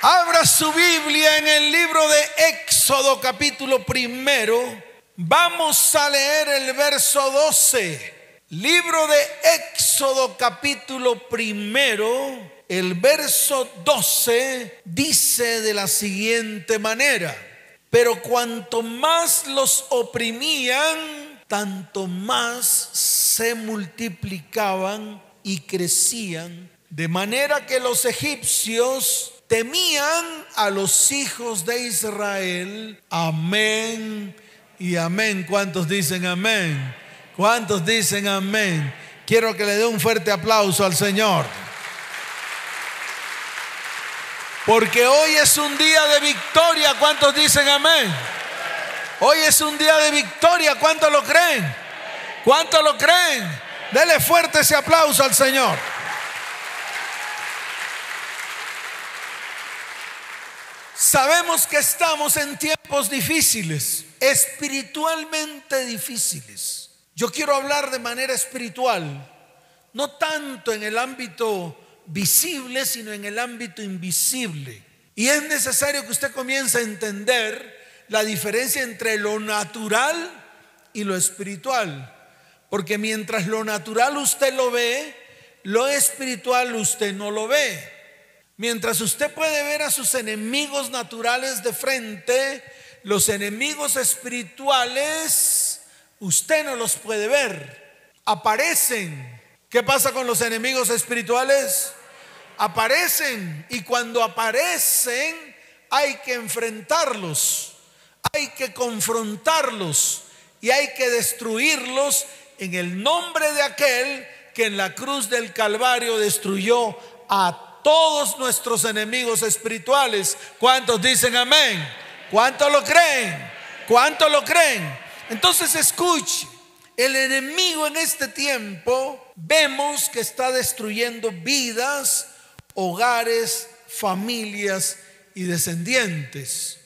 Abra su Biblia en el libro de Éxodo capítulo primero. Vamos a leer el verso 12. Libro de Éxodo capítulo primero. El verso 12 dice de la siguiente manera. Pero cuanto más los oprimían, tanto más se multiplicaban y crecían. De manera que los egipcios temían a los hijos de Israel. Amén y amén. ¿Cuántos dicen amén? ¿Cuántos dicen amén? Quiero que le dé un fuerte aplauso al Señor. Porque hoy es un día de victoria. ¿Cuántos dicen amén? Hoy es un día de victoria. ¿Cuántos lo creen? ¿Cuántos lo creen? Dele fuerte ese aplauso al Señor. Sabemos que estamos en tiempos difíciles, espiritualmente difíciles. Yo quiero hablar de manera espiritual, no tanto en el ámbito visible, sino en el ámbito invisible. Y es necesario que usted comience a entender la diferencia entre lo natural y lo espiritual. Porque mientras lo natural usted lo ve, lo espiritual usted no lo ve. Mientras usted puede ver a sus enemigos naturales de frente, los enemigos espirituales, usted no los puede ver. Aparecen. ¿Qué pasa con los enemigos espirituales? Aparecen y cuando aparecen hay que enfrentarlos, hay que confrontarlos y hay que destruirlos en el nombre de aquel que en la cruz del Calvario destruyó a todos nuestros enemigos espirituales. ¿Cuántos dicen amén? ¿Cuántos lo creen? ¿Cuántos lo creen? Entonces escuche, el enemigo en este tiempo vemos que está destruyendo vidas, hogares, familias y descendientes.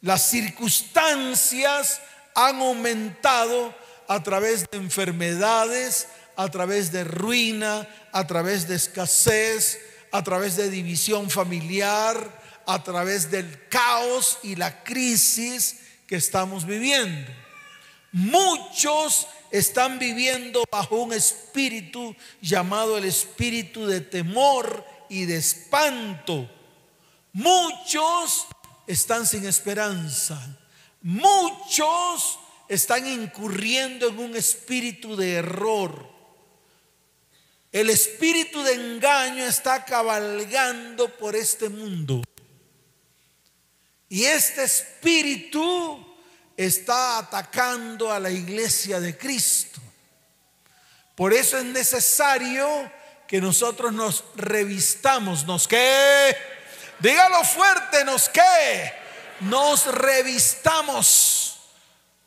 Las circunstancias han aumentado a través de enfermedades, a través de ruina, a través de escasez, a través de división familiar, a través del caos y la crisis que estamos viviendo. Muchos están viviendo bajo un espíritu llamado el espíritu de temor y de espanto. Muchos están sin esperanza. Muchos están incurriendo en un espíritu de error. El espíritu de engaño está cabalgando por este mundo. Y este espíritu está atacando a la iglesia de Cristo. Por eso es necesario que nosotros nos revistamos, nos que, dígalo fuerte, nos que, nos revistamos,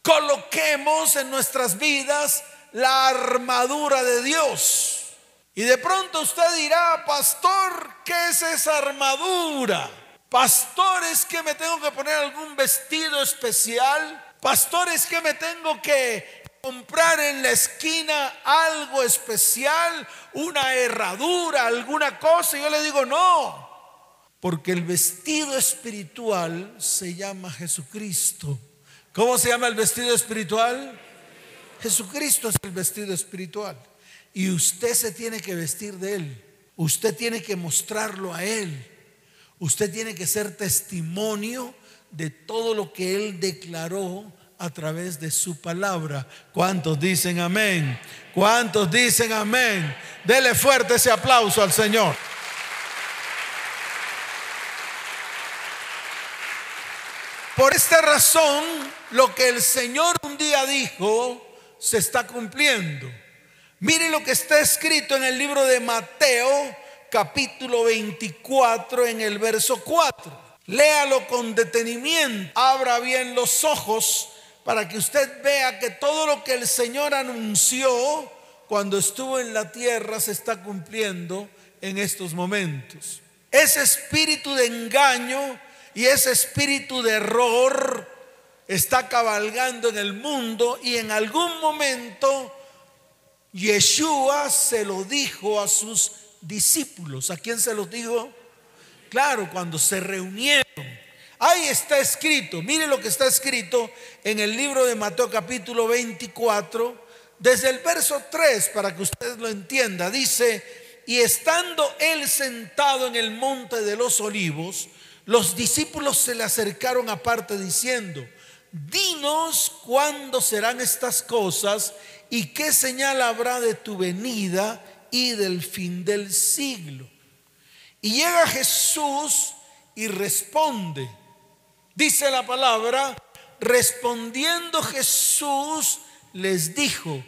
coloquemos en nuestras vidas la armadura de Dios. Y de pronto usted dirá, pastor, ¿qué es esa armadura? Pastor, ¿es que me tengo que poner algún vestido especial? Pastor, ¿es que me tengo que comprar en la esquina algo especial? Una herradura, alguna cosa. Y yo le digo, no. Porque el vestido espiritual se llama Jesucristo. ¿Cómo se llama el vestido espiritual? Jesucristo es el vestido espiritual. Y usted se tiene que vestir de Él. Usted tiene que mostrarlo a Él. Usted tiene que ser testimonio de todo lo que Él declaró a través de su palabra. ¿Cuántos dicen amén? ¿Cuántos dicen amén? Dele fuerte ese aplauso al Señor. Por esta razón, lo que el Señor un día dijo se está cumpliendo. Mire lo que está escrito en el libro de Mateo, capítulo 24, en el verso 4. Léalo con detenimiento, abra bien los ojos para que usted vea que todo lo que el Señor anunció cuando estuvo en la tierra se está cumpliendo en estos momentos. Ese espíritu de engaño y ese espíritu de error está cabalgando en el mundo y en algún momento Yeshua se lo dijo a sus discípulos. ¿A quién se lo dijo? claro, cuando se reunieron, ahí está escrito, mire lo que está escrito en el libro de Mateo capítulo 24, desde el verso 3, para que usted lo entienda, dice, y estando él sentado en el monte de los olivos, los discípulos se le acercaron aparte diciendo, dinos cuándo serán estas cosas y qué señal habrá de tu venida y del fin del siglo. Y llega Jesús y responde. Dice la palabra, respondiendo Jesús les dijo,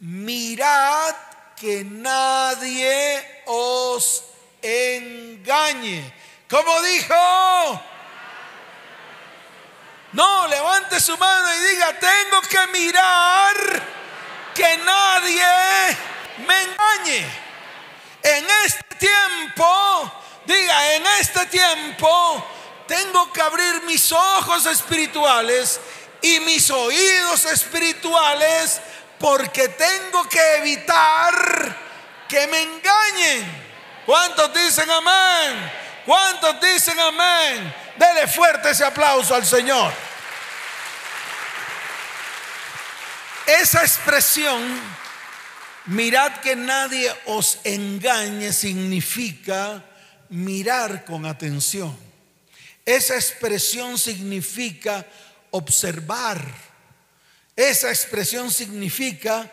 mirad que nadie os engañe. ¿Cómo dijo? No, levante su mano y diga, tengo que mirar que nadie me engañe. En este tiempo, diga, en este tiempo tengo que abrir mis ojos espirituales y mis oídos espirituales porque tengo que evitar que me engañen. ¿Cuántos dicen amén? ¿Cuántos dicen amén? Dele fuerte ese aplauso al Señor. Esa expresión, mirad que nadie os engañe, significa mirar con atención. Esa expresión significa observar. Esa expresión significa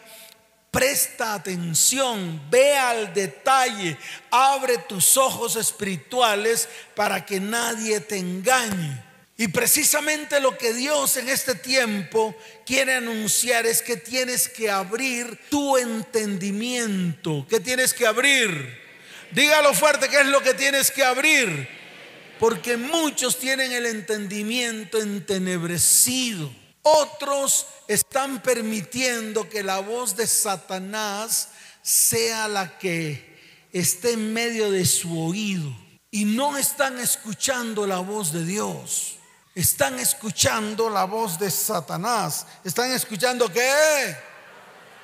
presta atención, ve al detalle, abre tus ojos espirituales para que nadie te engañe. Y precisamente lo que Dios en este tiempo quiere anunciar es que tienes que abrir tu entendimiento. ¿Qué tienes que abrir? Dígalo fuerte, ¿qué es lo que tienes que abrir? Porque muchos tienen el entendimiento entenebrecido. Otros están permitiendo que la voz de Satanás sea la que esté en medio de su oído. Y no están escuchando la voz de Dios. Están escuchando la voz de Satanás. ¿Están escuchando qué?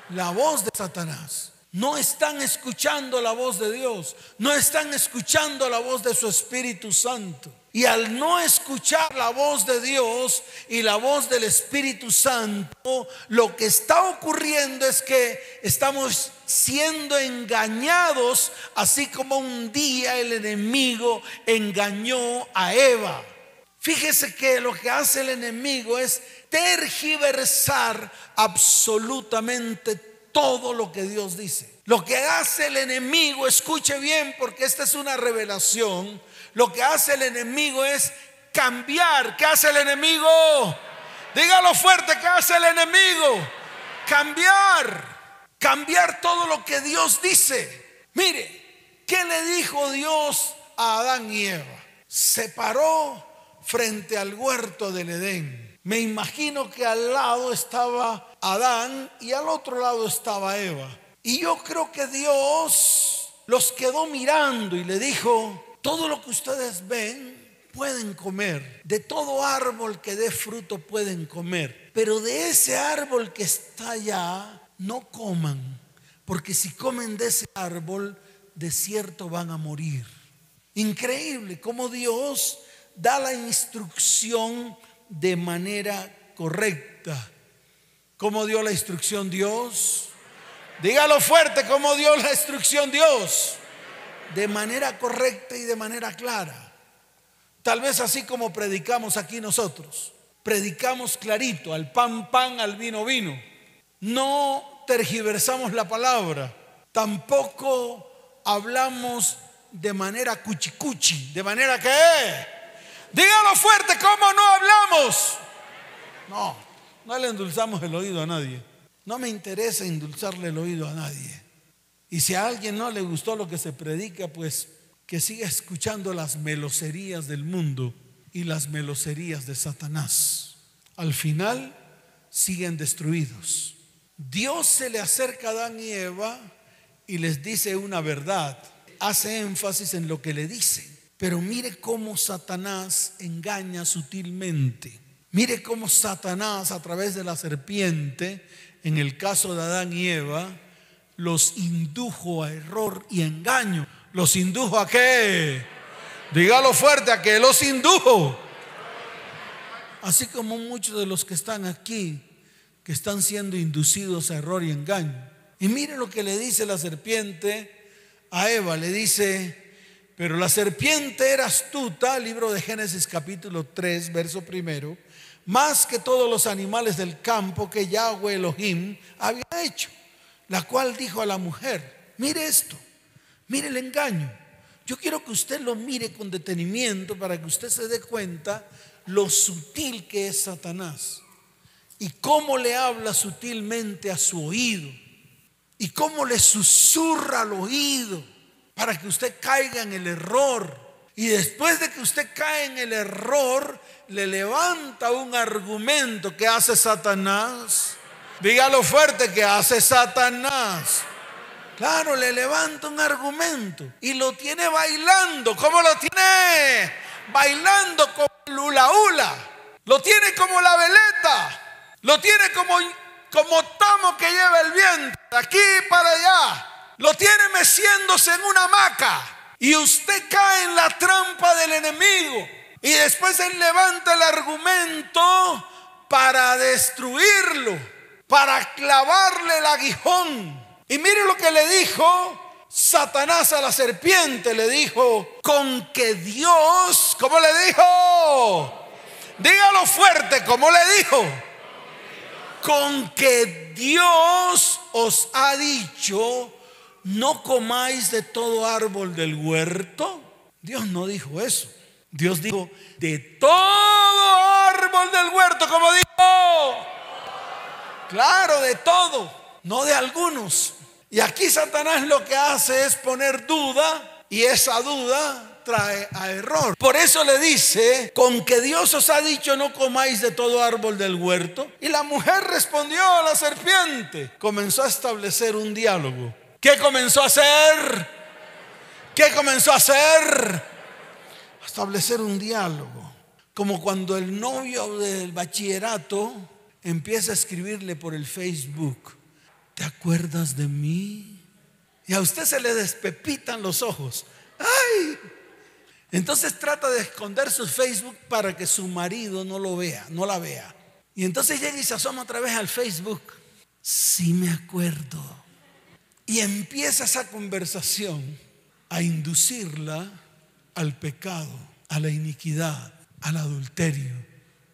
La voz de Satanás. No están escuchando la voz de Dios. No están escuchando la voz de su Espíritu Santo. Y al no escuchar la voz de Dios y la voz del Espíritu Santo, lo que está ocurriendo es que estamos siendo engañados, así como un día el enemigo engañó a Eva. Fíjese que lo que hace el enemigo es tergiversar absolutamente todo lo que Dios dice. Lo que hace el enemigo, escuche bien porque esta es una revelación, lo que hace el enemigo es cambiar. ¿Qué hace el enemigo? Dígalo fuerte, ¿qué hace el enemigo? Cambiar. Cambiar todo lo que Dios dice. Mire, ¿qué le dijo Dios a Adán y Eva? Se paró frente al huerto del Edén. Me imagino que al lado estaba Adán y al otro lado estaba Eva. Y yo creo que Dios los quedó mirando y le dijo, todo lo que ustedes ven pueden comer. De todo árbol que dé fruto pueden comer. Pero de ese árbol que está allá, no coman. Porque si comen de ese árbol, de cierto van a morir. Increíble cómo Dios da la instrucción de manera correcta. ¿Cómo dio la instrucción Dios? Dígalo fuerte, ¿cómo dio la instrucción Dios? de manera correcta y de manera clara. Tal vez así como predicamos aquí nosotros. Predicamos clarito, al pan pan, al vino vino. No tergiversamos la palabra. Tampoco hablamos de manera cuchicuchi, de manera que... Dígalo fuerte, ¿cómo no hablamos? No, no le endulzamos el oído a nadie. No me interesa endulzarle el oído a nadie. Y si a alguien no le gustó lo que se predica, pues que siga escuchando las meloserías del mundo y las meloserías de Satanás. Al final siguen destruidos. Dios se le acerca a Adán y Eva y les dice una verdad. Hace énfasis en lo que le dice. Pero mire cómo Satanás engaña sutilmente. Mire cómo Satanás a través de la serpiente, en el caso de Adán y Eva, los indujo a error y engaño. ¿Los indujo a qué? Dígalo fuerte, a que los indujo. Así como muchos de los que están aquí, que están siendo inducidos a error y engaño. Y mire lo que le dice la serpiente a Eva. Le dice, pero la serpiente era astuta, libro de Génesis capítulo 3, verso primero, más que todos los animales del campo que Yahweh Elohim había hecho, la cual dijo a la mujer, mire esto, mire el engaño. Yo quiero que usted lo mire con detenimiento para que usted se dé cuenta lo sutil que es Satanás y cómo le habla sutilmente a su oído y cómo le susurra al oído para que usted caiga en el error. Y después de que usted cae en el error, le levanta un argumento que hace Satanás. Dígalo fuerte que hace Satanás. Claro, le levanta un argumento y lo tiene bailando. ¿Cómo lo tiene? Bailando como lula hula. Lo tiene como la veleta. Lo tiene como, como tamo que lleva el viento. De aquí para allá. Lo tiene meciéndose en una hamaca. Y usted cae en la trampa del enemigo. Y después él levanta el argumento para destruirlo, para clavarle el aguijón. Y mire lo que le dijo Satanás a la serpiente. Le dijo, con que Dios, ¿cómo le dijo? Dígalo fuerte, ¿cómo le dijo? Con que Dios os ha dicho, no comáis de todo árbol del huerto. Dios no dijo eso. Dios dijo, de todo árbol del huerto, como dijo. Claro, de todo, no de algunos. Y aquí Satanás lo que hace es poner duda y esa duda trae a error. Por eso le dice, con que Dios os ha dicho no comáis de todo árbol del huerto. Y la mujer respondió a la serpiente. Comenzó a establecer un diálogo. ¿Qué comenzó a hacer? ¿Qué comenzó a hacer? establecer un diálogo. Como cuando el novio del bachillerato empieza a escribirle por el Facebook, ¿te acuerdas de mí? Y a usted se le despepitan los ojos. ¡Ay! Entonces trata de esconder su Facebook para que su marido no lo vea, no la vea. Y entonces llega y se asoma otra vez al Facebook. Sí me acuerdo. Y empieza esa conversación a inducirla al pecado, a la iniquidad, al adulterio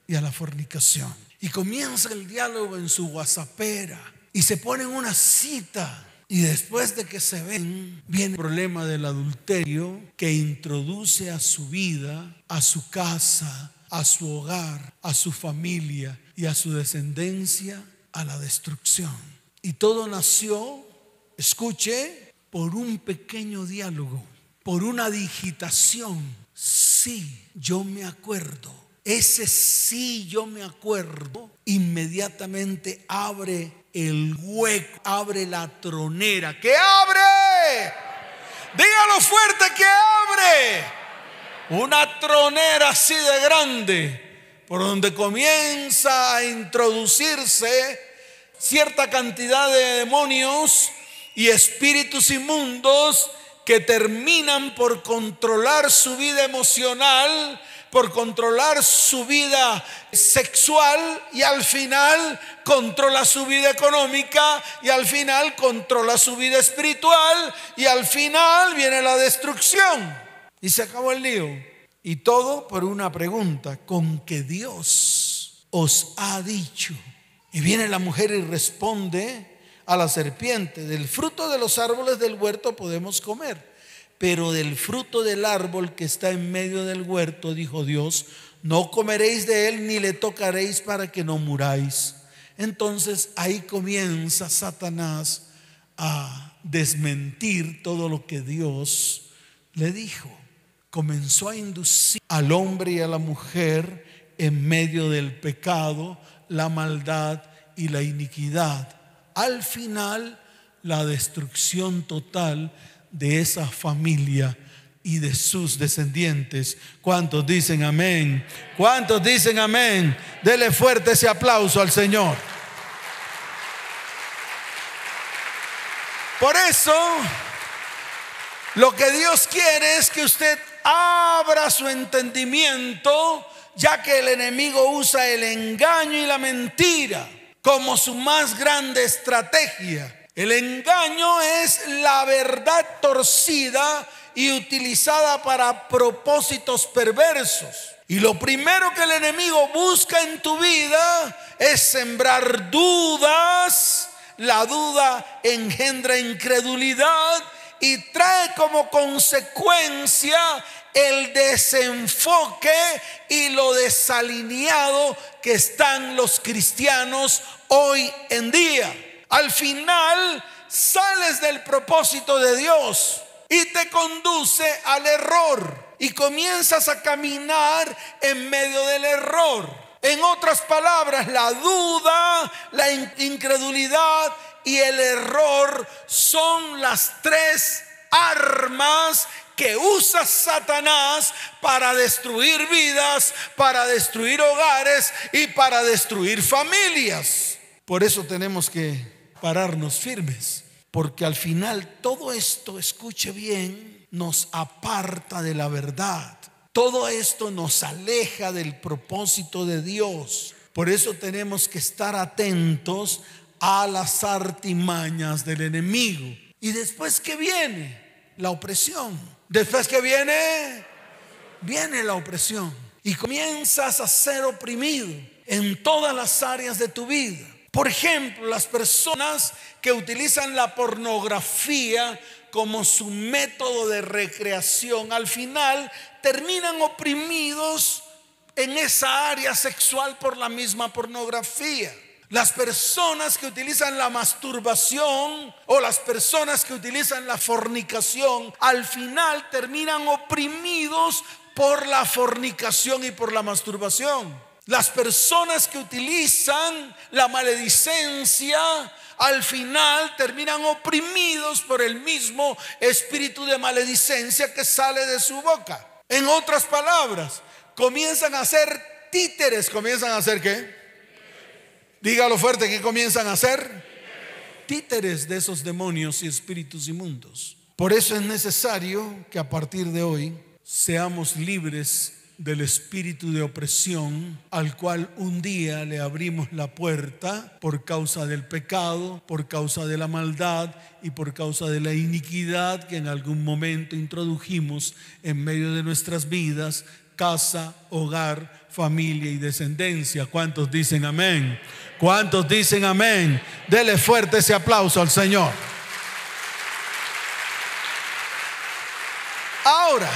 y a la fornicación. Y comienza el diálogo en su WhatsAppera y se ponen una cita. Y después de que se ven, viene el problema del adulterio que introduce a su vida, a su casa, a su hogar, a su familia y a su descendencia a la destrucción. Y todo nació Escuche, por un pequeño diálogo, por una digitación. Sí, yo me acuerdo. Ese sí, yo me acuerdo, inmediatamente abre el hueco, abre la tronera. ¿Qué abre? Dígalo fuerte que abre. Una tronera así de grande, por donde comienza a introducirse cierta cantidad de demonios y espíritus inmundos que terminan por controlar su vida emocional, por controlar su vida sexual y al final controla su vida económica y al final controla su vida espiritual y al final viene la destrucción. Y se acabó el lío. Y todo por una pregunta, con que Dios os ha dicho. Y viene la mujer y responde, a la serpiente, del fruto de los árboles del huerto podemos comer, pero del fruto del árbol que está en medio del huerto, dijo Dios, no comeréis de él ni le tocaréis para que no muráis. Entonces ahí comienza Satanás a desmentir todo lo que Dios le dijo. Comenzó a inducir al hombre y a la mujer en medio del pecado, la maldad y la iniquidad al final la destrucción total de esa familia y de sus descendientes. ¿Cuántos dicen amén? ¿Cuántos dicen amén? Dele fuerte ese aplauso al Señor. Por eso, lo que Dios quiere es que usted abra su entendimiento, ya que el enemigo usa el engaño y la mentira como su más grande estrategia. El engaño es la verdad torcida y utilizada para propósitos perversos. Y lo primero que el enemigo busca en tu vida es sembrar dudas. La duda engendra incredulidad y trae como consecuencia el desenfoque y lo desalineado que están los cristianos hoy en día. Al final sales del propósito de Dios y te conduce al error y comienzas a caminar en medio del error. En otras palabras, la duda, la incredulidad y el error son las tres armas que usa Satanás para destruir vidas, para destruir hogares y para destruir familias. Por eso tenemos que pararnos firmes, porque al final todo esto, escuche bien, nos aparta de la verdad. Todo esto nos aleja del propósito de Dios. Por eso tenemos que estar atentos a las artimañas del enemigo. Y después que viene la opresión. Después que viene, viene la opresión. Y comienzas a ser oprimido en todas las áreas de tu vida. Por ejemplo, las personas que utilizan la pornografía como su método de recreación, al final terminan oprimidos en esa área sexual por la misma pornografía. Las personas que utilizan la masturbación o las personas que utilizan la fornicación, al final terminan oprimidos por la fornicación y por la masturbación. Las personas que utilizan la maledicencia, al final terminan oprimidos por el mismo espíritu de maledicencia que sale de su boca. En otras palabras, comienzan a ser títeres, comienzan a ser qué? Dígalo fuerte, ¿qué comienzan a hacer? Títeres de esos demonios y espíritus inmundos. Por eso es necesario que a partir de hoy seamos libres del espíritu de opresión al cual un día le abrimos la puerta por causa del pecado, por causa de la maldad y por causa de la iniquidad que en algún momento introdujimos en medio de nuestras vidas, casa, hogar, familia y descendencia. ¿Cuántos dicen amén? ¿Cuántos dicen amén? Dele fuerte ese aplauso al Señor. Ahora,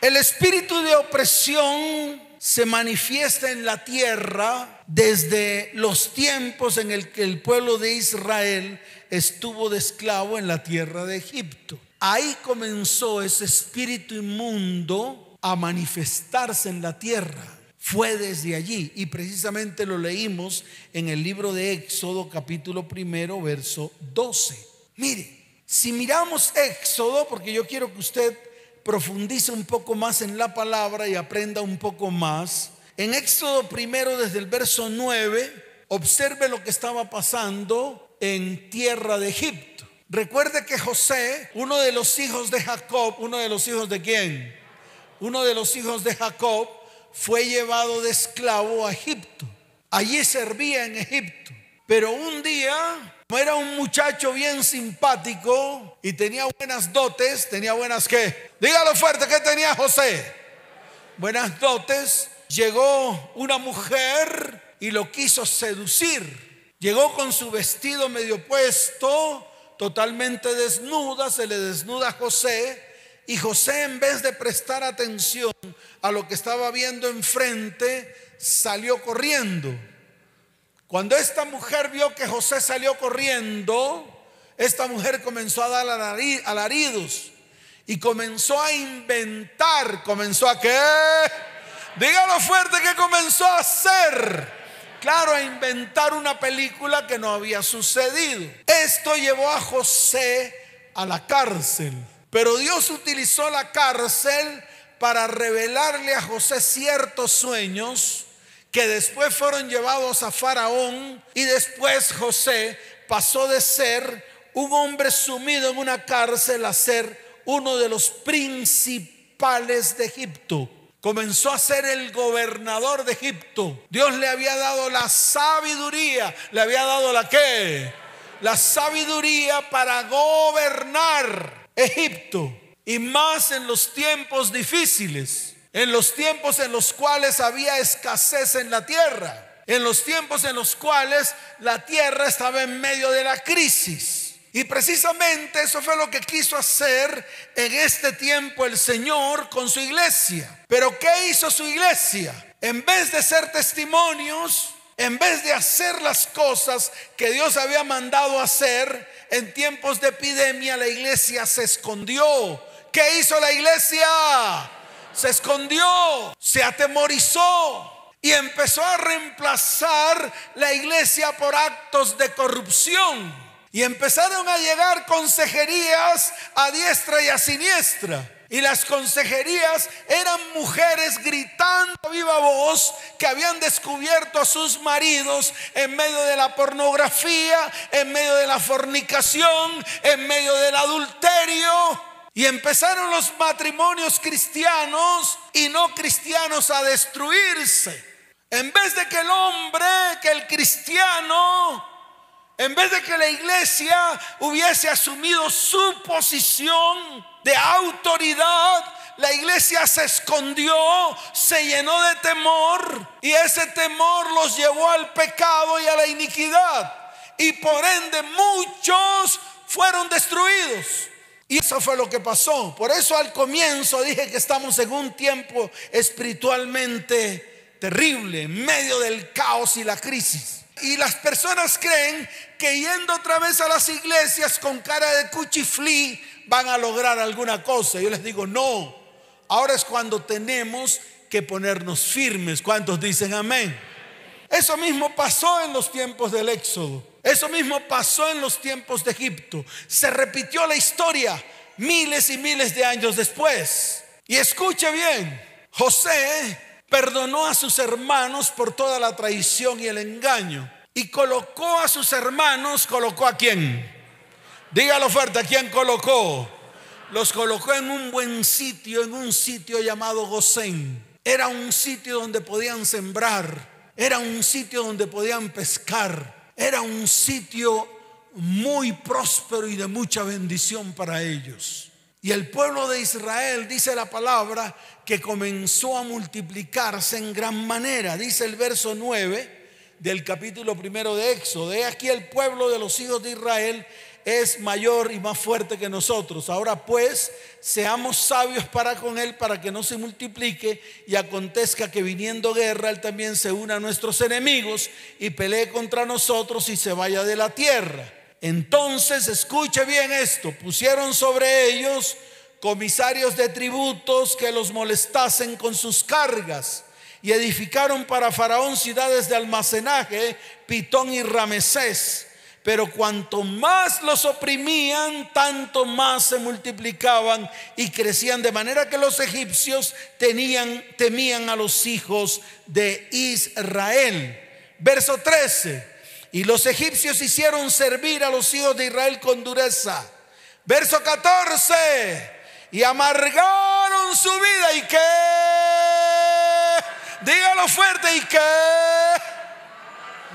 el espíritu de opresión se manifiesta en la tierra desde los tiempos en el que el pueblo de Israel estuvo de esclavo en la tierra de Egipto. Ahí comenzó ese espíritu inmundo a manifestarse en la tierra. Fue desde allí y precisamente lo leímos en el libro de Éxodo capítulo primero verso 12. Mire, si miramos Éxodo, porque yo quiero que usted profundice un poco más en la palabra y aprenda un poco más. En Éxodo primero, desde el verso 9, observe lo que estaba pasando en tierra de Egipto. Recuerde que José, uno de los hijos de Jacob, uno de los hijos de quién? Uno de los hijos de Jacob fue llevado de esclavo a Egipto. Allí servía en Egipto. Pero un día era un muchacho bien simpático y tenía buenas dotes, tenía buenas qué. Dígalo fuerte, ¿qué tenía José? Buenas dotes. Llegó una mujer y lo quiso seducir. Llegó con su vestido medio puesto, totalmente desnuda, se le desnuda a José. Y José en vez de prestar atención a lo que estaba viendo enfrente, salió corriendo. Cuando esta mujer vio que José salió corriendo, esta mujer comenzó a dar alaridos y comenzó a inventar, comenzó a qué? Dígalo fuerte que comenzó a hacer. Claro, a inventar una película que no había sucedido. Esto llevó a José a la cárcel. Pero Dios utilizó la cárcel para revelarle a José ciertos sueños que después fueron llevados a Faraón y después José pasó de ser un hombre sumido en una cárcel a ser uno de los principales de Egipto. Comenzó a ser el gobernador de Egipto. Dios le había dado la sabiduría. ¿Le había dado la qué? La sabiduría para gobernar Egipto. Y más en los tiempos difíciles. En los tiempos en los cuales había escasez en la tierra en los tiempos en los cuales la tierra estaba en medio de la crisis. Y precisamente eso fue lo que quiso hacer en este tiempo el Señor con su iglesia. Pero ¿qué hizo su iglesia? En vez de ser testimonios, en vez de hacer las cosas que Dios había mandado hacer en tiempos de epidemia, la iglesia se escondió. ¿Qué hizo la iglesia? Se escondió, se atemorizó, y empezó a reemplazar la iglesia por actos de corrupción. Y empezaron a llegar consejerías a diestra y a siniestra. Y las consejerías eran mujeres gritando a viva voz que habían descubierto a sus maridos en medio de la pornografía, en medio de la fornicación, en medio del adulterio. Y empezaron los matrimonios cristianos y no cristianos a destruirse. En vez de que el hombre, que el cristiano, en vez de que la iglesia hubiese asumido su posición de autoridad, la iglesia se escondió, se llenó de temor y ese temor los llevó al pecado y a la iniquidad. Y por ende muchos fueron destruidos. Y eso fue lo que pasó. Por eso al comienzo dije que estamos en un tiempo espiritualmente terrible en medio del caos y la crisis. Y las personas creen que yendo otra vez a las iglesias con cara de cuchiflí van a lograr alguna cosa. Yo les digo, no. Ahora es cuando tenemos que ponernos firmes. ¿Cuántos dicen amén? Eso mismo pasó en los tiempos del Éxodo. Eso mismo pasó en los tiempos de Egipto. Se repitió la historia miles y miles de años después. Y escuche bien, José perdonó a sus hermanos por toda la traición y el engaño. Y colocó a sus hermanos, colocó a quién? Dígalo fuerte, ¿a quién colocó? Los colocó en un buen sitio, en un sitio llamado Gosén. Era un sitio donde podían sembrar, era un sitio donde podían pescar, era un sitio muy próspero y de mucha bendición para ellos. Y el pueblo de Israel, dice la palabra, que comenzó a multiplicarse en gran manera. Dice el verso 9 del capítulo primero de Éxodo. De aquí el pueblo de los hijos de Israel es mayor y más fuerte que nosotros. Ahora pues, seamos sabios para con él, para que no se multiplique y acontezca que viniendo guerra, él también se una a nuestros enemigos y pelee contra nosotros y se vaya de la tierra. Entonces, escuche bien esto, pusieron sobre ellos comisarios de tributos que los molestasen con sus cargas y edificaron para Faraón ciudades de almacenaje, Pitón y Ramesés. Pero cuanto más los oprimían, tanto más se multiplicaban y crecían, de manera que los egipcios tenían, temían a los hijos de Israel. Verso 13. Y los egipcios hicieron servir a los hijos de Israel con dureza. Verso 14. Y amargaron su vida. ¿Y qué? Dígalo fuerte. ¿Y qué?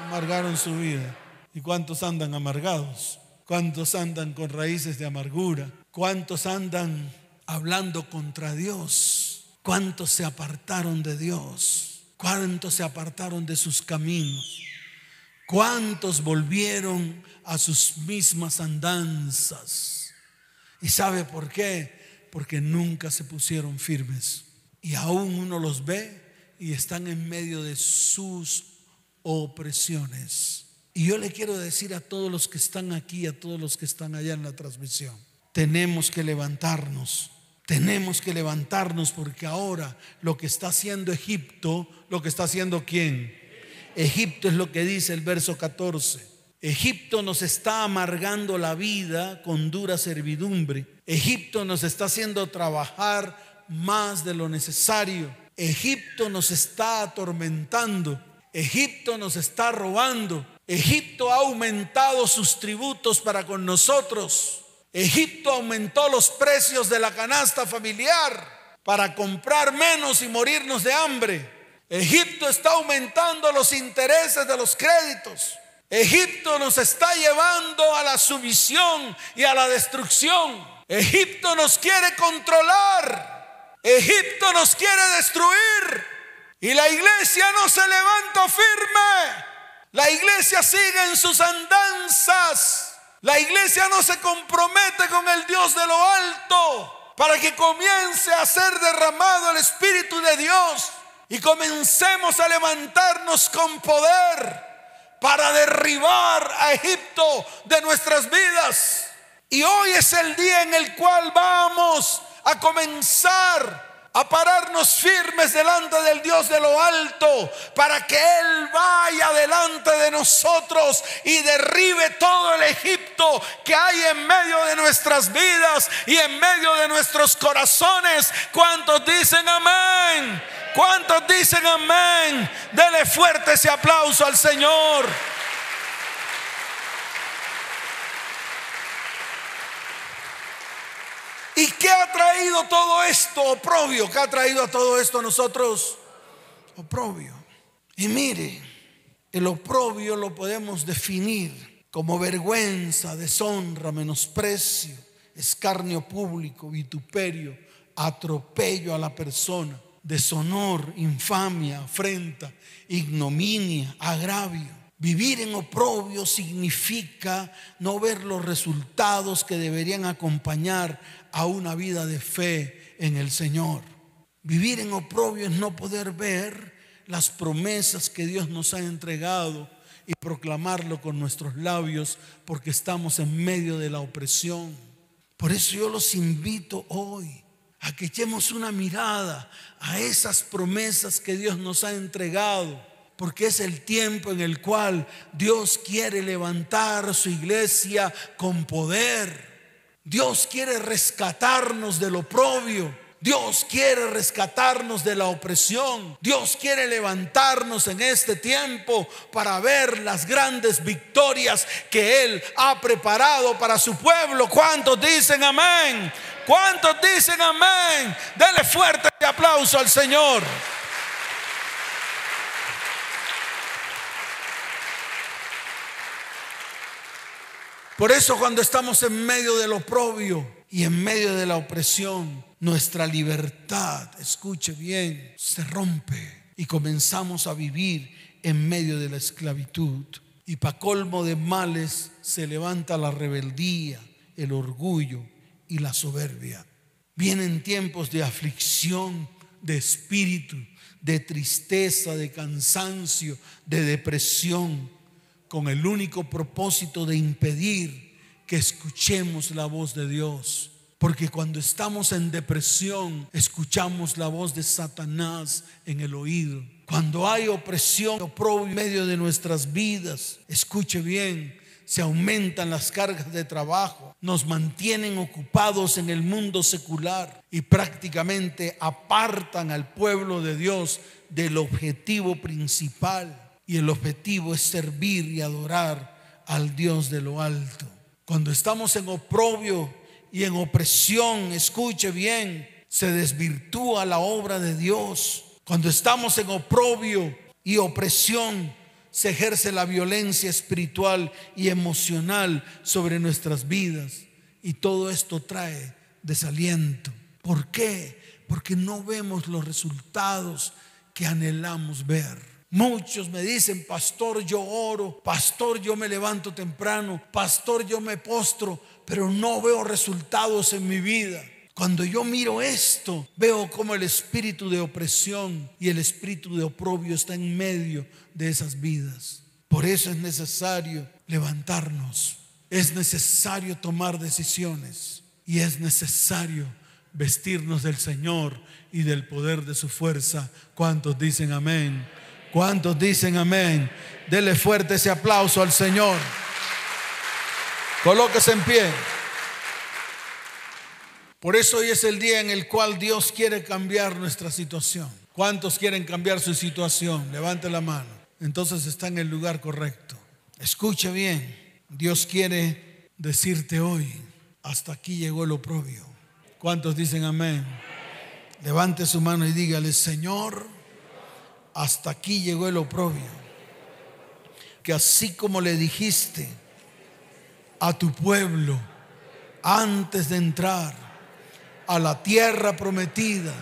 Amargaron su vida. ¿Y cuántos andan amargados? ¿Cuántos andan con raíces de amargura? ¿Cuántos andan hablando contra Dios? ¿Cuántos se apartaron de Dios? ¿Cuántos se apartaron de sus caminos? ¿Cuántos volvieron a sus mismas andanzas? ¿Y sabe por qué? Porque nunca se pusieron firmes. Y aún uno los ve y están en medio de sus opresiones. Y yo le quiero decir a todos los que están aquí, a todos los que están allá en la transmisión, tenemos que levantarnos. Tenemos que levantarnos porque ahora lo que está haciendo Egipto, lo que está haciendo quién? Egipto es lo que dice el verso 14. Egipto nos está amargando la vida con dura servidumbre. Egipto nos está haciendo trabajar más de lo necesario. Egipto nos está atormentando. Egipto nos está robando. Egipto ha aumentado sus tributos para con nosotros. Egipto aumentó los precios de la canasta familiar para comprar menos y morirnos de hambre. Egipto está aumentando los intereses de los créditos. Egipto nos está llevando a la sumisión y a la destrucción. Egipto nos quiere controlar. Egipto nos quiere destruir. Y la iglesia no se levanta firme. La iglesia sigue en sus andanzas. La iglesia no se compromete con el Dios de lo alto para que comience a ser derramado el Espíritu de Dios y comencemos a levantarnos con poder para derribar a Egipto de nuestras vidas. Y hoy es el día en el cual vamos a comenzar a pararnos firmes delante del Dios de lo alto, para que Él vaya delante de nosotros y derribe todo el Egipto que hay en medio de nuestras vidas y en medio de nuestros corazones. ¿Cuántos dicen amén? ¿Cuántos dicen amén? Dele fuerte ese aplauso al Señor. ¿Y qué ha traído todo esto? Oprobio. ¿Qué ha traído a todo esto a nosotros? Oprobio. Y mire, el oprobio lo podemos definir como vergüenza, deshonra, menosprecio, escarnio público, vituperio, atropello a la persona deshonor, infamia, afrenta, ignominia, agravio. Vivir en oprobio significa no ver los resultados que deberían acompañar a una vida de fe en el Señor. Vivir en oprobio es no poder ver las promesas que Dios nos ha entregado y proclamarlo con nuestros labios porque estamos en medio de la opresión. Por eso yo los invito hoy a que echemos una mirada a esas promesas que Dios nos ha entregado, porque es el tiempo en el cual Dios quiere levantar su iglesia con poder. Dios quiere rescatarnos del oprobio. Dios quiere rescatarnos de la opresión. Dios quiere levantarnos en este tiempo para ver las grandes victorias que Él ha preparado para su pueblo. ¿Cuántos dicen amén? ¿Cuántos dicen amén? Dele fuerte aplauso al Señor. Por eso cuando estamos en medio del oprobio y en medio de la opresión, nuestra libertad, escuche bien, se rompe y comenzamos a vivir en medio de la esclavitud. Y para colmo de males se levanta la rebeldía, el orgullo y la soberbia. Vienen tiempos de aflicción, de espíritu, de tristeza, de cansancio, de depresión, con el único propósito de impedir que escuchemos la voz de Dios. Porque cuando estamos en depresión, escuchamos la voz de Satanás en el oído. Cuando hay opresión, oprobio en medio de nuestras vidas, escuche bien, se aumentan las cargas de trabajo, nos mantienen ocupados en el mundo secular y prácticamente apartan al pueblo de Dios del objetivo principal. Y el objetivo es servir y adorar al Dios de lo alto. Cuando estamos en oprobio y en opresión, escuche bien, se desvirtúa la obra de Dios. Cuando estamos en oprobio y opresión, se ejerce la violencia espiritual y emocional sobre nuestras vidas. Y todo esto trae desaliento. ¿Por qué? Porque no vemos los resultados que anhelamos ver. Muchos me dicen, pastor, yo oro, pastor, yo me levanto temprano, pastor, yo me postro, pero no veo resultados en mi vida. Cuando yo miro esto, veo como el espíritu de opresión y el espíritu de oprobio está en medio de esas vidas. Por eso es necesario levantarnos, es necesario tomar decisiones y es necesario vestirnos del Señor y del poder de su fuerza. ¿Cuántos dicen amén? ¿Cuántos dicen amén? Dele fuerte ese aplauso al Señor. Colóquese en pie. Por eso hoy es el día en el cual Dios quiere cambiar nuestra situación. ¿Cuántos quieren cambiar su situación? Levante la mano. Entonces está en el lugar correcto. Escuche bien. Dios quiere decirte hoy, hasta aquí llegó el oprobio. ¿Cuántos dicen amén? Levante su mano y dígale, Señor, hasta aquí llegó el oprobio. Que así como le dijiste a tu pueblo antes de entrar a la tierra prometida,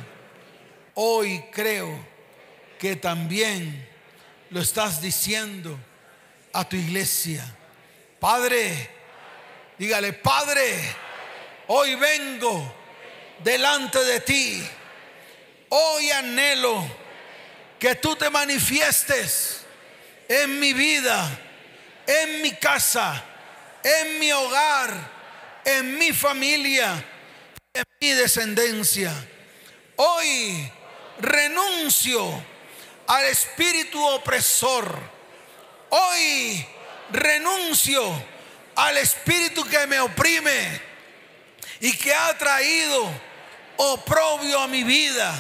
hoy creo que también lo estás diciendo a tu iglesia. Padre, dígale, Padre, hoy vengo delante de ti. Hoy anhelo que tú te manifiestes en mi vida, en mi casa, en mi hogar, en mi familia, en mi descendencia. Hoy renuncio al espíritu opresor. Hoy renuncio al espíritu que me oprime y que ha traído oprobio a mi vida,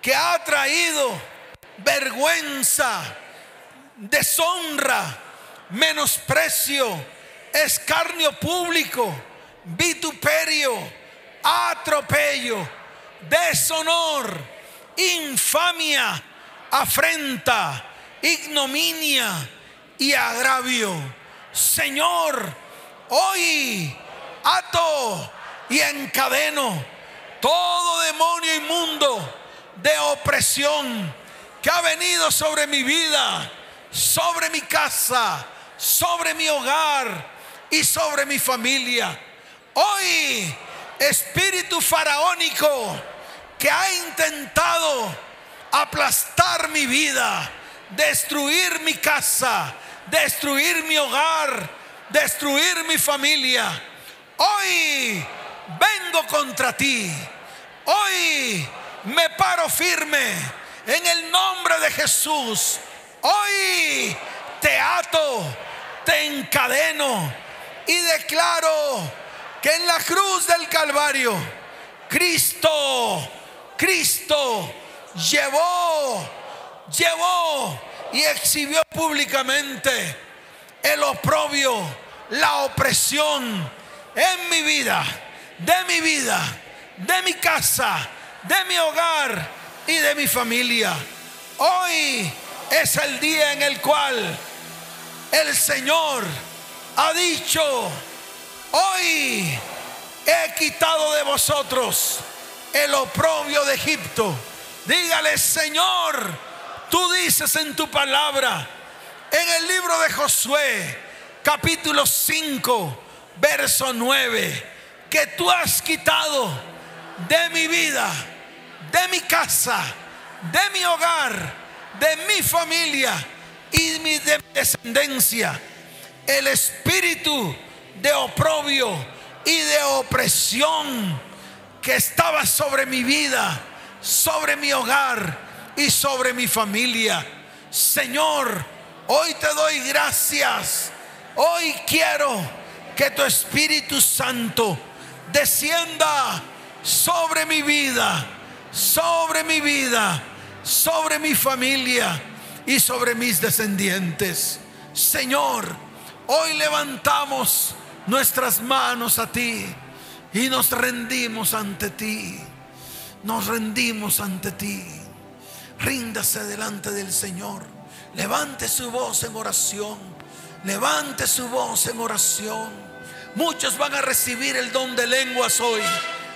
que ha traído vergüenza, deshonra, menosprecio, escarnio público, vituperio, atropello, deshonor, infamia, afrenta, ignominia y agravio. Señor, hoy ato y encadeno todo demonio inmundo de opresión que ha venido sobre mi vida, sobre mi casa, sobre mi hogar y sobre mi familia. Hoy, espíritu faraónico que ha intentado aplastar mi vida, destruir mi casa, destruir mi hogar, destruir mi familia. Hoy vengo contra ti. Hoy me paro firme en el nombre de Jesús. Hoy te ato, te encadeno y declaro que en la cruz del Calvario, Cristo, Cristo, llevó, llevó y exhibió públicamente el oprobio, la opresión en mi vida, de mi vida, de mi casa, de mi hogar y de mi familia. Hoy es el día en el cual el Señor ha dicho, hoy he quitado de vosotros el oprobio de Egipto Dígale, Señor, tú dices en tu palabra, en el libro de Josué, capítulo 5, verso 9, que tú has quitado de mi vida, de mi casa, de mi hogar, de mi familia y mi descendencia, el espíritu de oprobio y de opresión que estaba sobre mi vida sobre mi hogar y sobre mi familia. Señor, hoy te doy gracias. Hoy quiero que tu Espíritu Santo descienda sobre mi vida, sobre mi vida, sobre mi familia y sobre mis descendientes. Señor, hoy levantamos nuestras manos a ti y nos rendimos ante ti nos rendimos ante ti. Ríndase delante del Señor. Levante su voz en oración. Levante su voz en oración. Muchos van a recibir el don de lenguas hoy.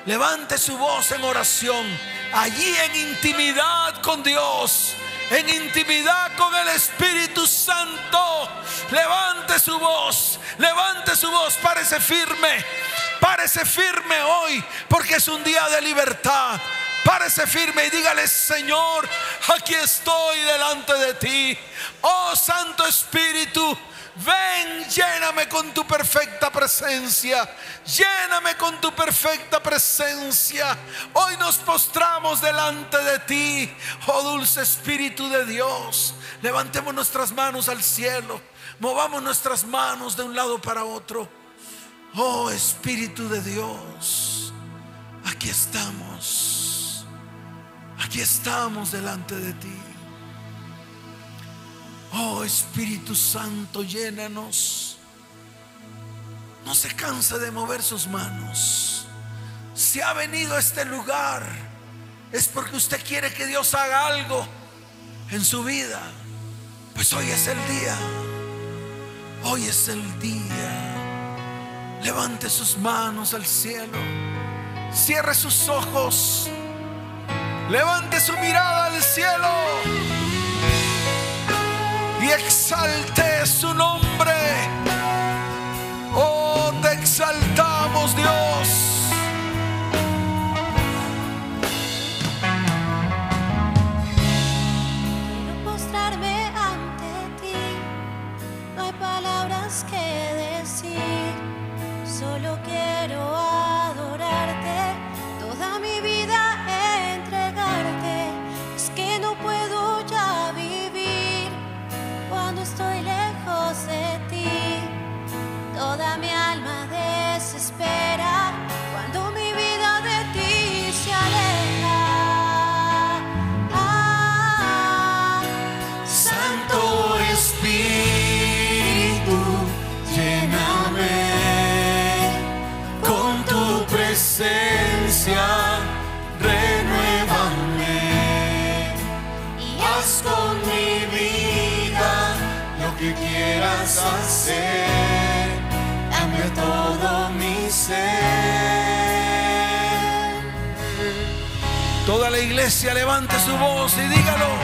Levante su voz en oración. Allí en intimidad con Dios. En intimidad con el Espíritu Santo. Levante su voz. Levante su voz. Párese firme. Párese firme hoy. Porque es un día de libertad. Párese firme y dígale, Señor, aquí estoy delante de ti. Oh Santo Espíritu, ven, lléname con tu perfecta presencia. Lléname con tu perfecta presencia. Hoy nos postramos delante de ti, oh dulce Espíritu de Dios. Levantemos nuestras manos al cielo. Movamos nuestras manos de un lado para otro. Oh Espíritu de Dios, aquí estamos. Aquí estamos delante de ti. Oh Espíritu Santo, llénanos. no se canse de mover sus manos. Si ha venido a este lugar, es porque usted quiere que Dios haga algo en su vida. Pues hoy es el día. Hoy es el día. Levante sus manos al cielo. Cierre sus ojos. Levante su mirada al cielo. Y exalte su nombre. Oh, te exaltamos Dios. Iglesia levante su voz y dígalo.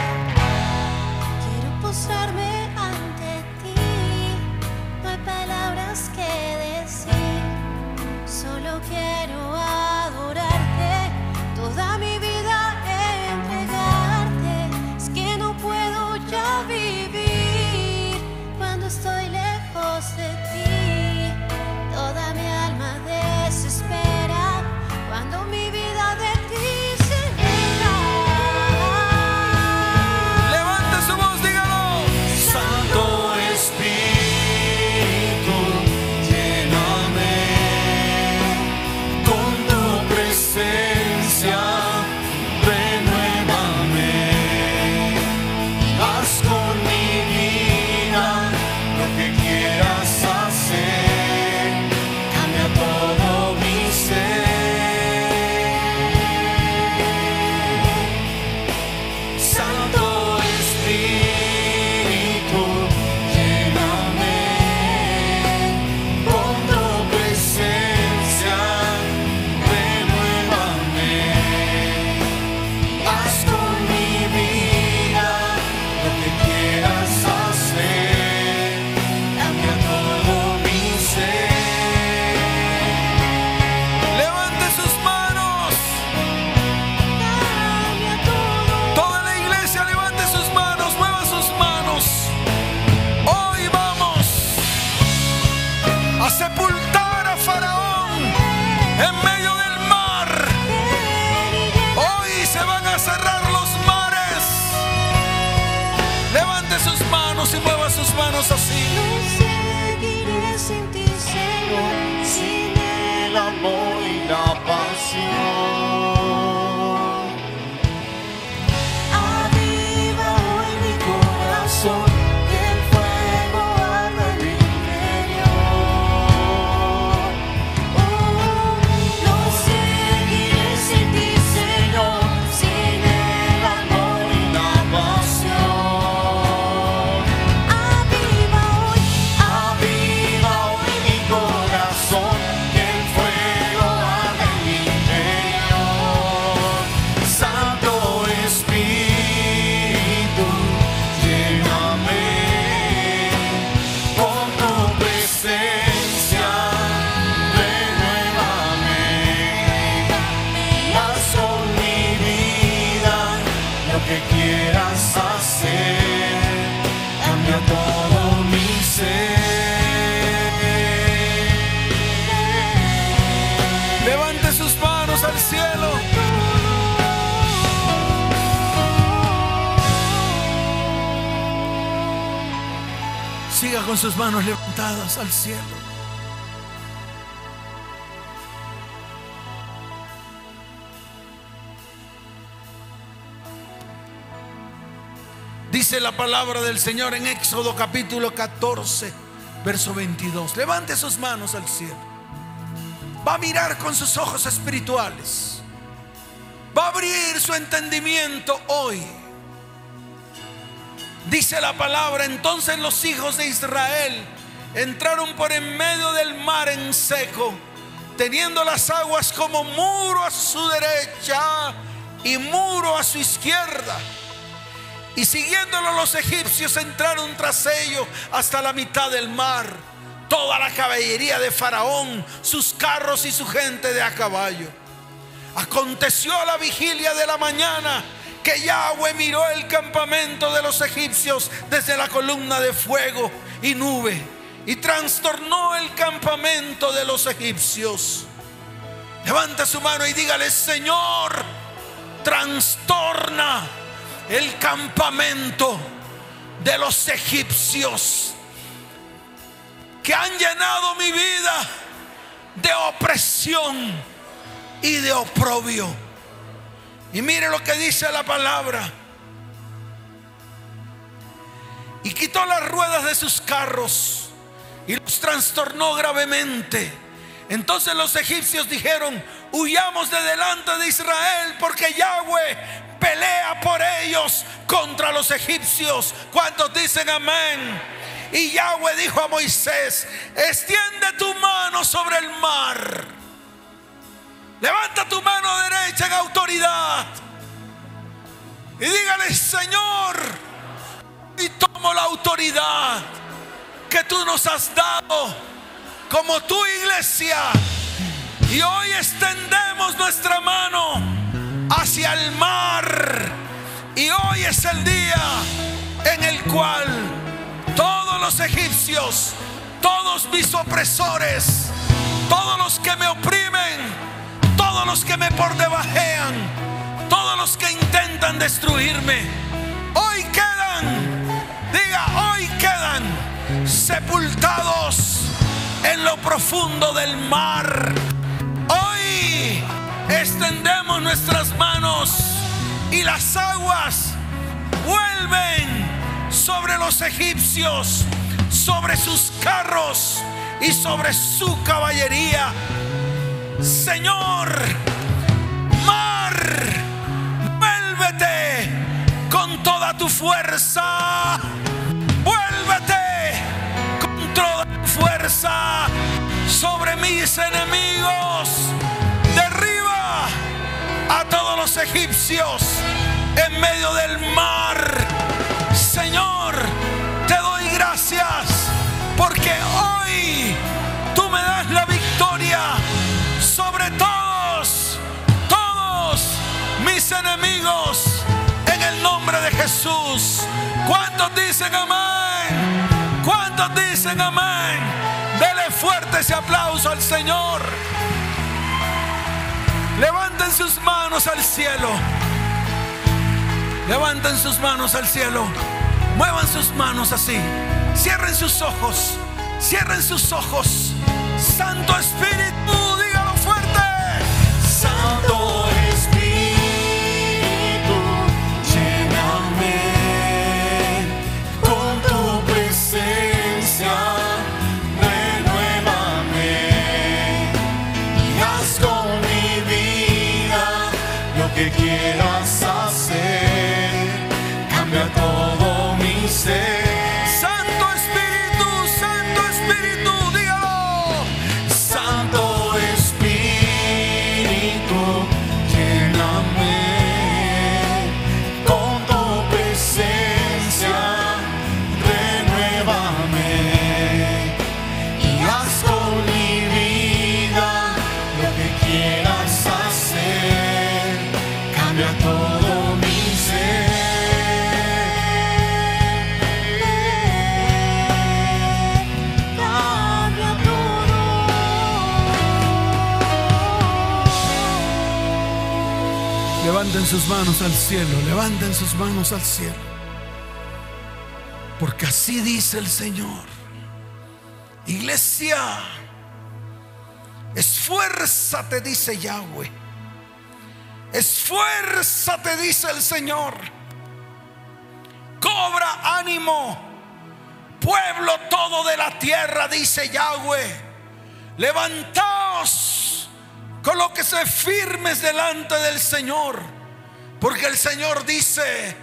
Manos levantadas al cielo. Dice la palabra del Señor en Éxodo capítulo 14, Verso 22. Levante sus manos al cielo. Va a mirar con sus ojos espirituales. Va a abrir su entendimiento hoy. Dice la palabra, entonces los hijos de Israel entraron por en medio del mar en seco, teniendo las aguas como muro a su derecha y muro a su izquierda. Y siguiéndolo los egipcios entraron tras ellos hasta la mitad del mar. Toda la caballería de Faraón, sus carros y su gente de a caballo. Aconteció a la vigilia de la mañana que Yahweh miró el campamento de los egipcios desde la columna de fuego y nube y trastornó el campamento de los egipcios. Levanta su mano y dígale, Señor, trastorna el campamento de los egipcios que han llenado mi vida de opresión y de oprobio. Y mire lo que dice la palabra. Y quitó las ruedas de sus carros y los trastornó gravemente. Entonces los egipcios dijeron, huyamos de delante de Israel porque Yahweh pelea por ellos contra los egipcios. ¿Cuántos dicen amén? Y Yahweh dijo a Moisés, extiende tu mano sobre el mar Levanta tu mano derecha en autoridad. Y dígale, Señor, y tomo la autoridad que tú nos has dado como tu iglesia. Y hoy extendemos nuestra mano hacia el mar. Y hoy es el día en el cual todos los egipcios, todos mis opresores, todos los que me oprimen, todos los que me por debajean, todos los que intentan destruirme, hoy quedan, diga, hoy quedan sepultados en lo profundo del mar. Hoy extendemos nuestras manos y las aguas vuelven sobre los egipcios, sobre sus carros y sobre su caballería Señor, mar, vuélvete con toda tu fuerza. Vuélvete con toda tu fuerza sobre mis enemigos. Derriba a todos los egipcios en medio del mar. Señor, te doy gracias porque hoy enemigos en el nombre de Jesús. ¿Cuántos dicen amén? ¿Cuántos dicen amén? Dele fuerte ese aplauso al Señor. Levanten sus manos al cielo. Levanten sus manos al cielo. Muevan sus manos así. Cierren sus ojos. Cierren sus ojos. Santo Espíritu. Cielo, levanten sus manos al cielo. Porque así dice el Señor. Iglesia, esfuérzate, dice Yahweh. Esfuérzate, dice el Señor. Cobra ánimo, pueblo todo de la tierra, dice Yahweh, levantaos, colóquese firmes delante del Señor, porque el Señor dice,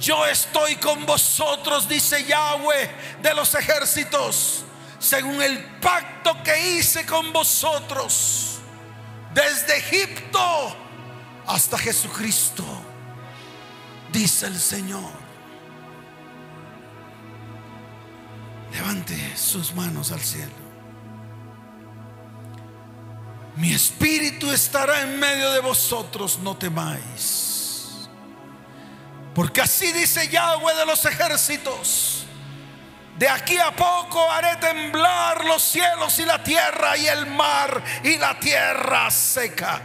yo estoy con vosotros, dice Yahweh de los ejércitos, según el pacto que hice con vosotros, desde Egipto hasta Jesucristo, dice el Señor. Levante sus manos al cielo. Mi espíritu estará en medio de vosotros, no temáis. Porque así dice Yahweh de los ejércitos. De aquí a poco haré temblar los cielos y la tierra y el mar y la tierra seca.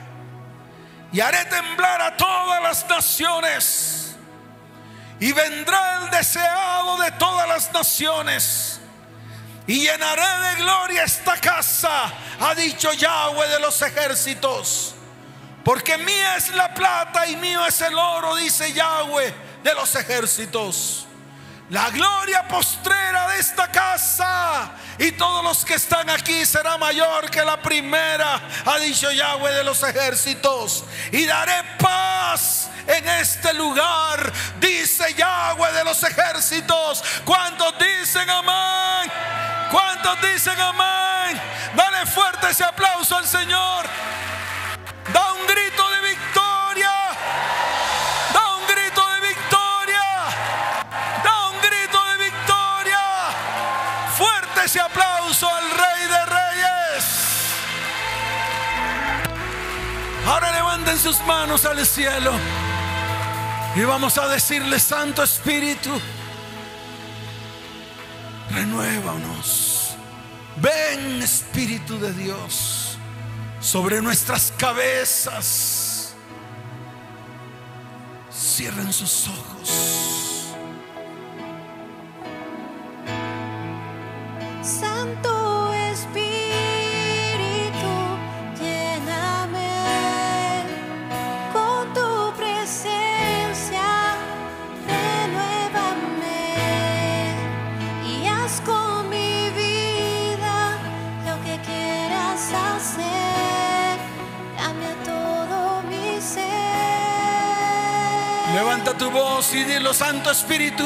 Y haré temblar a todas las naciones. Y vendrá el deseado de todas las naciones y llenaré de gloria esta casa, ha dicho Yahweh de los ejércitos. Porque mía es la plata y mío es el oro, dice Yahweh de los ejércitos. La gloria postrera de esta casa y todos los que están aquí será mayor que la primera, ha dicho Yahweh de los ejércitos. Y daré paz en este lugar, dice Yahweh de los ejércitos. ¿Cuántos dicen amén? ¿Cuántos dicen amén? Dale fuerte ese aplauso al Señor. Da un grito de victoria. Da un grito de victoria. Da un grito de victoria. Fuerte ese aplauso al Rey de Reyes. Ahora levanten sus manos al cielo. Y vamos a decirle, Santo Espíritu, renuévanos. Ven, Espíritu de Dios, sobre nuestras cabezas. Cierren sus ojos. Santo Espíritu, Voz y dilo, Santo Espíritu.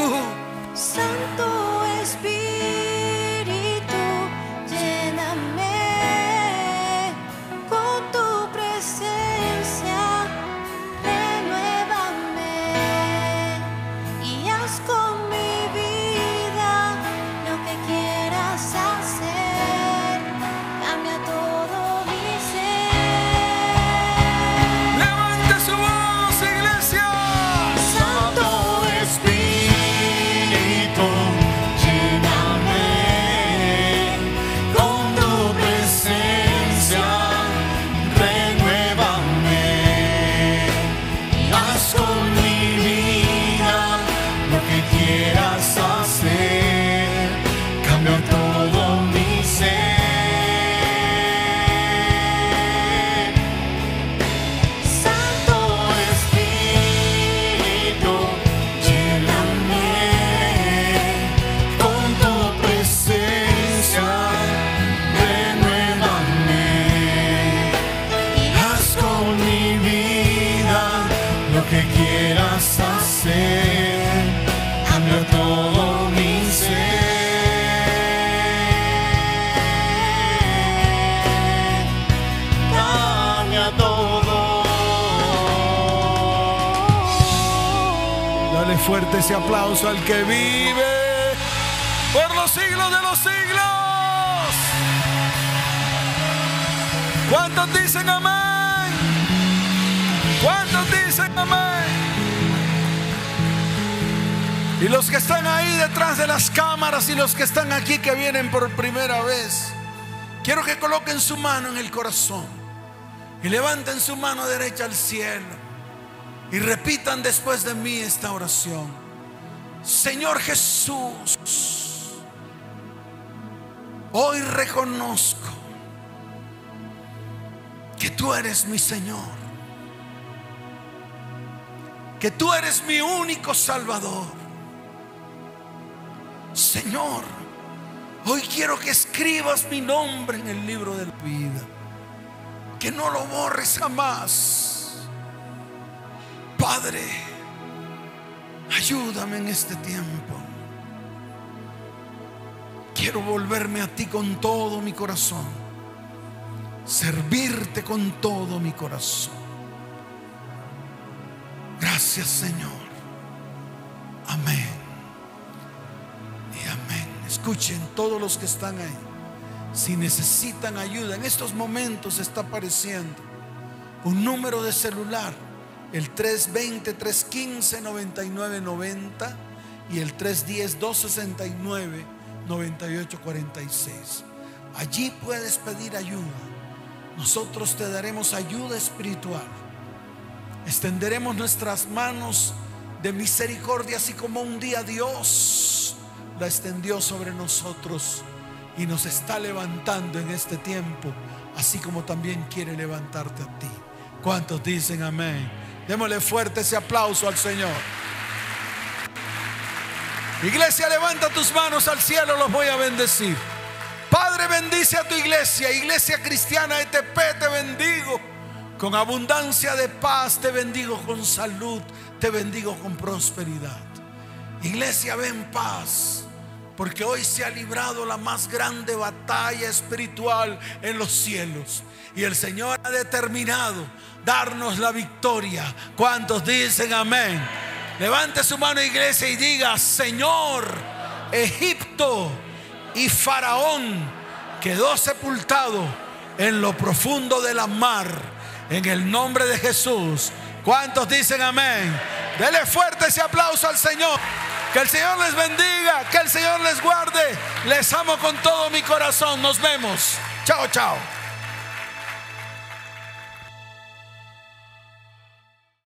Santo Espíritu, que quieras hacer, cambia todo mi ser, cambia todo. Dale fuerte ese aplauso al que vive por los siglos de los siglos. ¿Cuántos dicen amén? ¿Cuántos dicen amén? Y los que están ahí detrás de las cámaras y los que están aquí que vienen por primera vez, quiero que coloquen su mano en el corazón y levanten su mano derecha al cielo y repitan después de mí esta oración. Señor Jesús, hoy reconozco que tú eres mi Señor, que tú eres mi único Salvador. Señor, Hoy quiero que escribas mi nombre en el libro de la vida. Que no lo borres jamás. Padre, ayúdame en este tiempo. Quiero volverme a ti con todo mi corazón. Servirte con todo mi corazón. Gracias Señor. Amén. Y amén. Escuchen todos los que están ahí. Si necesitan ayuda, en estos momentos está apareciendo un número de celular, el 320-315-9990 y el 310-269-9846. Allí puedes pedir ayuda. Nosotros te daremos ayuda espiritual. Extenderemos nuestras manos de misericordia, así como un día Dios la extendió sobre nosotros y nos está levantando en este tiempo, así como también quiere levantarte a ti. ¿Cuántos dicen amén? Démosle fuerte ese aplauso al Señor. Iglesia, levanta tus manos al cielo, los voy a bendecir. Padre, bendice a tu iglesia, iglesia cristiana ETP, te bendigo. Con abundancia de paz, te bendigo con salud, te bendigo con prosperidad. Iglesia, ven paz, porque hoy se ha librado la más grande batalla espiritual en los cielos. Y el Señor ha determinado darnos la victoria. ¿Cuántos dicen amén? Levante su mano, iglesia, y diga, Señor, Egipto y Faraón quedó sepultado en lo profundo de la mar. En el nombre de Jesús. ¿Cuántos dicen amén? Dele fuerte ese aplauso al Señor. Que el Señor les bendiga, que el Señor les guarde. Les amo con todo mi corazón. Nos vemos. Chao, chao.